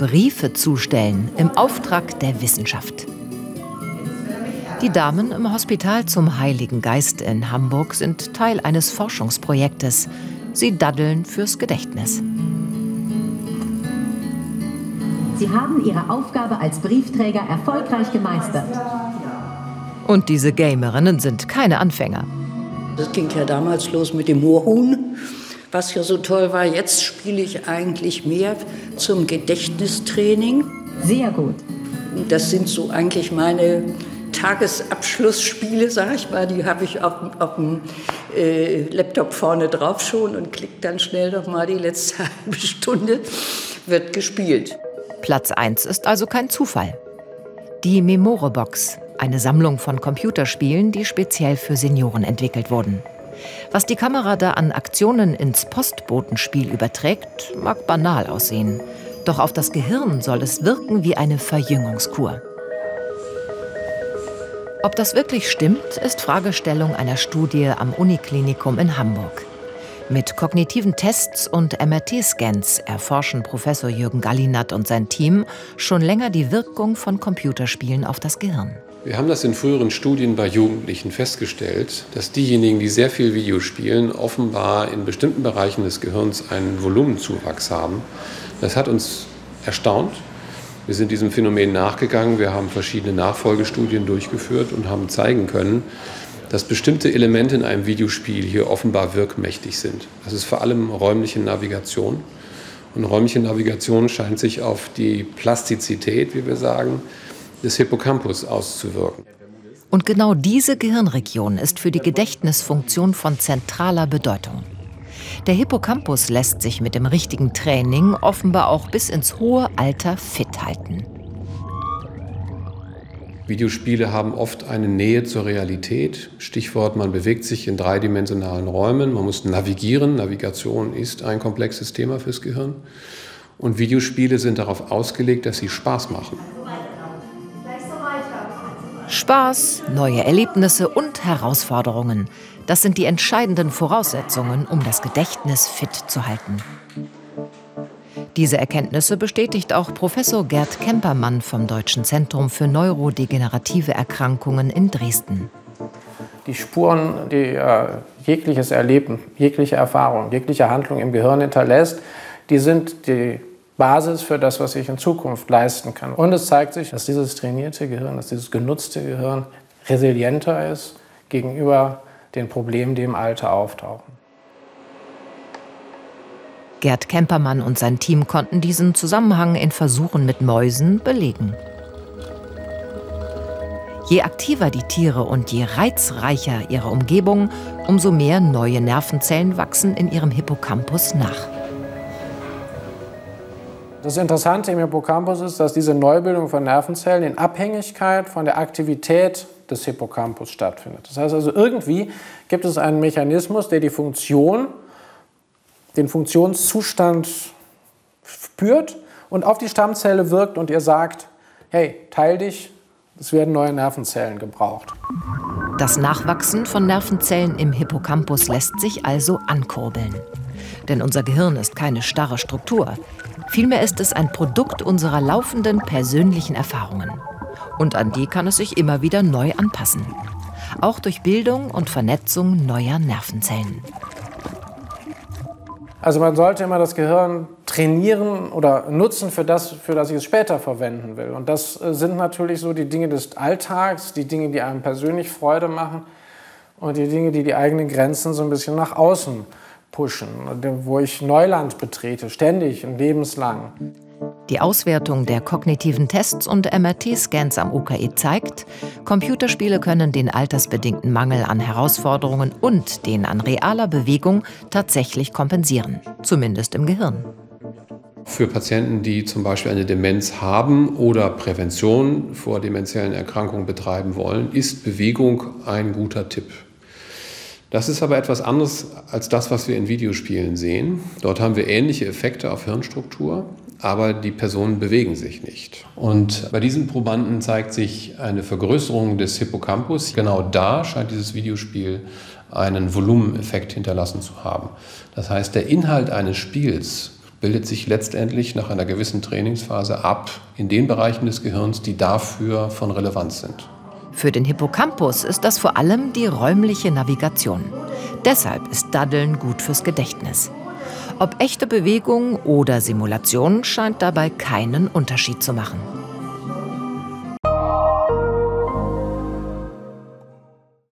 Briefe zustellen im Auftrag der Wissenschaft. Die Damen im Hospital zum Heiligen Geist in Hamburg sind Teil eines Forschungsprojektes. Sie daddeln fürs Gedächtnis. Sie haben Ihre Aufgabe als Briefträger erfolgreich gemeistert. Und diese Gamerinnen sind keine Anfänger. Das ging ja damals los mit dem Moorhuhn, was ja so toll war. Jetzt spiele ich eigentlich mehr zum Gedächtnistraining. Sehr gut. Das sind so eigentlich meine Tagesabschlussspiele, sag ich mal. Die habe ich auf, auf dem äh, Laptop vorne drauf schon und klicke dann schnell noch mal die letzte halbe Stunde, wird gespielt. Platz 1 ist also kein Zufall. Die Memore-Box, eine Sammlung von Computerspielen, die speziell für Senioren entwickelt wurden. Was die Kamera da an Aktionen ins Postbotenspiel überträgt, mag banal aussehen. Doch auf das Gehirn soll es wirken wie eine Verjüngungskur. Ob das wirklich stimmt, ist Fragestellung einer Studie am Uniklinikum in Hamburg. Mit kognitiven Tests und MRT-Scans erforschen Professor Jürgen Gallinat und sein Team schon länger die Wirkung von Computerspielen auf das Gehirn. Wir haben das in früheren Studien bei Jugendlichen festgestellt, dass diejenigen, die sehr viel Video spielen, offenbar in bestimmten Bereichen des Gehirns einen Volumenzuwachs haben. Das hat uns erstaunt. Wir sind diesem Phänomen nachgegangen. Wir haben verschiedene Nachfolgestudien durchgeführt und haben zeigen können, dass bestimmte Elemente in einem Videospiel hier offenbar wirkmächtig sind. Das ist vor allem räumliche Navigation. Und räumliche Navigation scheint sich auf die Plastizität, wie wir sagen, des Hippocampus auszuwirken. Und genau diese Gehirnregion ist für die Gedächtnisfunktion von zentraler Bedeutung. Der Hippocampus lässt sich mit dem richtigen Training offenbar auch bis ins hohe Alter fit halten. Videospiele haben oft eine Nähe zur Realität. Stichwort, man bewegt sich in dreidimensionalen Räumen, man muss navigieren. Navigation ist ein komplexes Thema fürs Gehirn. Und Videospiele sind darauf ausgelegt, dass sie Spaß machen. Spaß, neue Erlebnisse und Herausforderungen. Das sind die entscheidenden Voraussetzungen, um das Gedächtnis fit zu halten. Diese Erkenntnisse bestätigt auch Professor Gerd Kempermann vom Deutschen Zentrum für neurodegenerative Erkrankungen in Dresden. Die Spuren, die äh, jegliches Erleben, jegliche Erfahrung, jegliche Handlung im Gehirn hinterlässt, die sind die Basis für das, was ich in Zukunft leisten kann. Und es zeigt sich, dass dieses trainierte Gehirn, dass dieses genutzte Gehirn resilienter ist gegenüber den Problemen, die im Alter auftauchen. Gerd Kempermann und sein Team konnten diesen Zusammenhang in Versuchen mit Mäusen belegen. Je aktiver die Tiere und je reizreicher ihre Umgebung, umso mehr neue Nervenzellen wachsen in ihrem Hippocampus nach. Das Interessante im Hippocampus ist, dass diese Neubildung von Nervenzellen in Abhängigkeit von der Aktivität des Hippocampus stattfindet. Das heißt also, irgendwie gibt es einen Mechanismus, der die Funktion den Funktionszustand spürt und auf die Stammzelle wirkt und ihr sagt, hey, teil dich, es werden neue Nervenzellen gebraucht. Das Nachwachsen von Nervenzellen im Hippocampus lässt sich also ankurbeln. Denn unser Gehirn ist keine starre Struktur. Vielmehr ist es ein Produkt unserer laufenden persönlichen Erfahrungen. Und an die kann es sich immer wieder neu anpassen. Auch durch Bildung und Vernetzung neuer Nervenzellen. Also man sollte immer das Gehirn trainieren oder nutzen für das, für das ich es später verwenden will. Und das äh, sind natürlich so die Dinge des Alltags, die Dinge, die einem persönlich Freude machen und die Dinge, die die eigenen Grenzen so ein bisschen nach außen pushen, wo ich Neuland betrete, ständig und lebenslang. Die Auswertung der kognitiven Tests und MRT-Scans am UKE zeigt, Computerspiele können den altersbedingten Mangel an Herausforderungen und den an realer Bewegung tatsächlich kompensieren, zumindest im Gehirn. Für Patienten, die zum Beispiel eine Demenz haben oder Prävention vor demenziellen Erkrankungen betreiben wollen, ist Bewegung ein guter Tipp. Das ist aber etwas anderes als das, was wir in Videospielen sehen. Dort haben wir ähnliche Effekte auf Hirnstruktur, aber die Personen bewegen sich nicht. Und bei diesen Probanden zeigt sich eine Vergrößerung des Hippocampus. Genau da scheint dieses Videospiel einen Volumeneffekt hinterlassen zu haben. Das heißt, der Inhalt eines Spiels bildet sich letztendlich nach einer gewissen Trainingsphase ab in den Bereichen des Gehirns, die dafür von Relevanz sind. Für den Hippocampus ist das vor allem die räumliche Navigation. Deshalb ist Daddeln gut fürs Gedächtnis. Ob echte Bewegung oder Simulation scheint dabei keinen Unterschied zu machen.